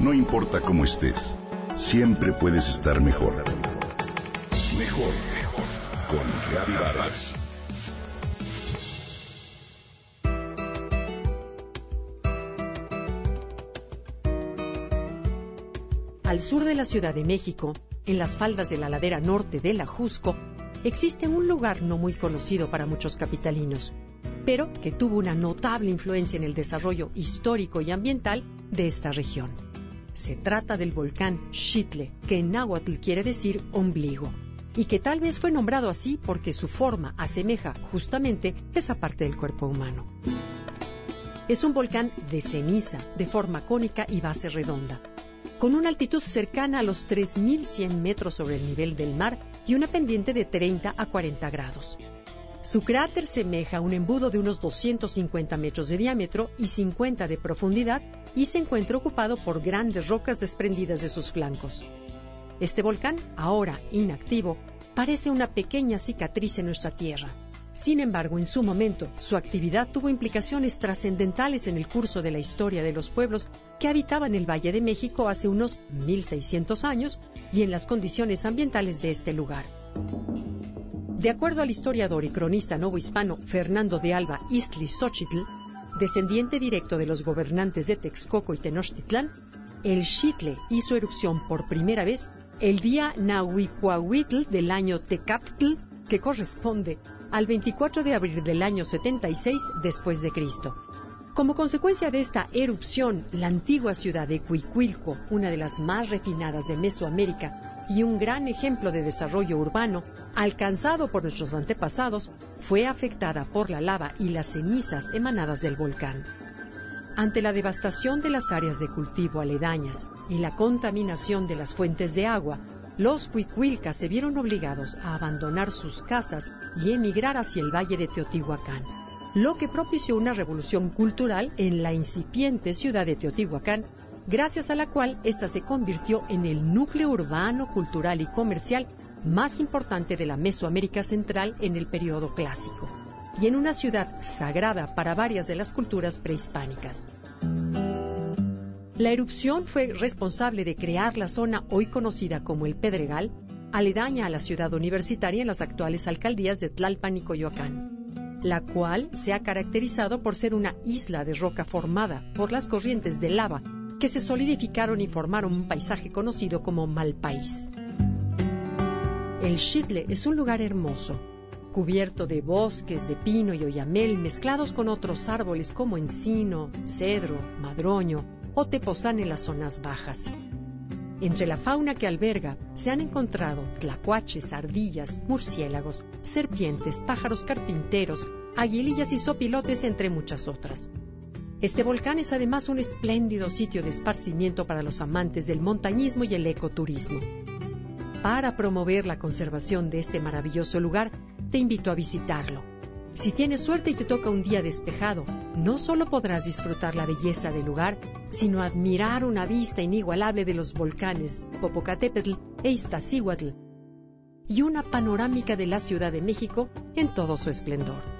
No importa cómo estés, siempre puedes estar mejor. Mejor, mejor. Con Vargas. Al sur de la Ciudad de México, en las faldas de la ladera norte de la Jusco, existe un lugar no muy conocido para muchos capitalinos, pero que tuvo una notable influencia en el desarrollo histórico y ambiental de esta región. Se trata del volcán Xitle, que en náhuatl quiere decir ombligo, y que tal vez fue nombrado así porque su forma asemeja justamente esa parte del cuerpo humano. Es un volcán de ceniza, de forma cónica y base redonda, con una altitud cercana a los 3.100 metros sobre el nivel del mar y una pendiente de 30 a 40 grados. Su cráter semeja un embudo de unos 250 metros de diámetro y 50 de profundidad y se encuentra ocupado por grandes rocas desprendidas de sus flancos. Este volcán, ahora inactivo, parece una pequeña cicatriz en nuestra Tierra. Sin embargo, en su momento, su actividad tuvo implicaciones trascendentales en el curso de la historia de los pueblos que habitaban el Valle de México hace unos 1600 años y en las condiciones ambientales de este lugar. De acuerdo al historiador y cronista novohispano Fernando de Alba Istli Xochitl, descendiente directo de los gobernantes de Texcoco y Tenochtitlán, el Xitle hizo erupción por primera vez el día Nahuicuahuitl del año Tecaptl, que corresponde al 24 de abril del año 76 después de Cristo. Como consecuencia de esta erupción, la antigua ciudad de Cuicuilco, una de las más refinadas de Mesoamérica, y un gran ejemplo de desarrollo urbano alcanzado por nuestros antepasados, fue afectada por la lava y las cenizas emanadas del volcán. Ante la devastación de las áreas de cultivo aledañas y la contaminación de las fuentes de agua, los Huicuilcas se vieron obligados a abandonar sus casas y emigrar hacia el valle de Teotihuacán, lo que propició una revolución cultural en la incipiente ciudad de Teotihuacán gracias a la cual ésta se convirtió en el núcleo urbano, cultural y comercial más importante de la Mesoamérica Central en el periodo clásico, y en una ciudad sagrada para varias de las culturas prehispánicas. La erupción fue responsable de crear la zona hoy conocida como el Pedregal, aledaña a la ciudad universitaria en las actuales alcaldías de Tlalpan y Coyoacán, la cual se ha caracterizado por ser una isla de roca formada por las corrientes de lava que se solidificaron y formaron un paisaje conocido como Malpaís. El Xitle es un lugar hermoso, cubierto de bosques de pino y oyamel mezclados con otros árboles como encino, cedro, madroño o tepozán en las zonas bajas. Entre la fauna que alberga se han encontrado tlacuaches, ardillas, murciélagos, serpientes, pájaros carpinteros, aguilillas y sopilotes, entre muchas otras. Este volcán es además un espléndido sitio de esparcimiento para los amantes del montañismo y el ecoturismo. Para promover la conservación de este maravilloso lugar, te invito a visitarlo. Si tienes suerte y te toca un día despejado, no solo podrás disfrutar la belleza del lugar, sino admirar una vista inigualable de los volcanes Popocatépetl e Iztaccíhuatl y una panorámica de la Ciudad de México en todo su esplendor.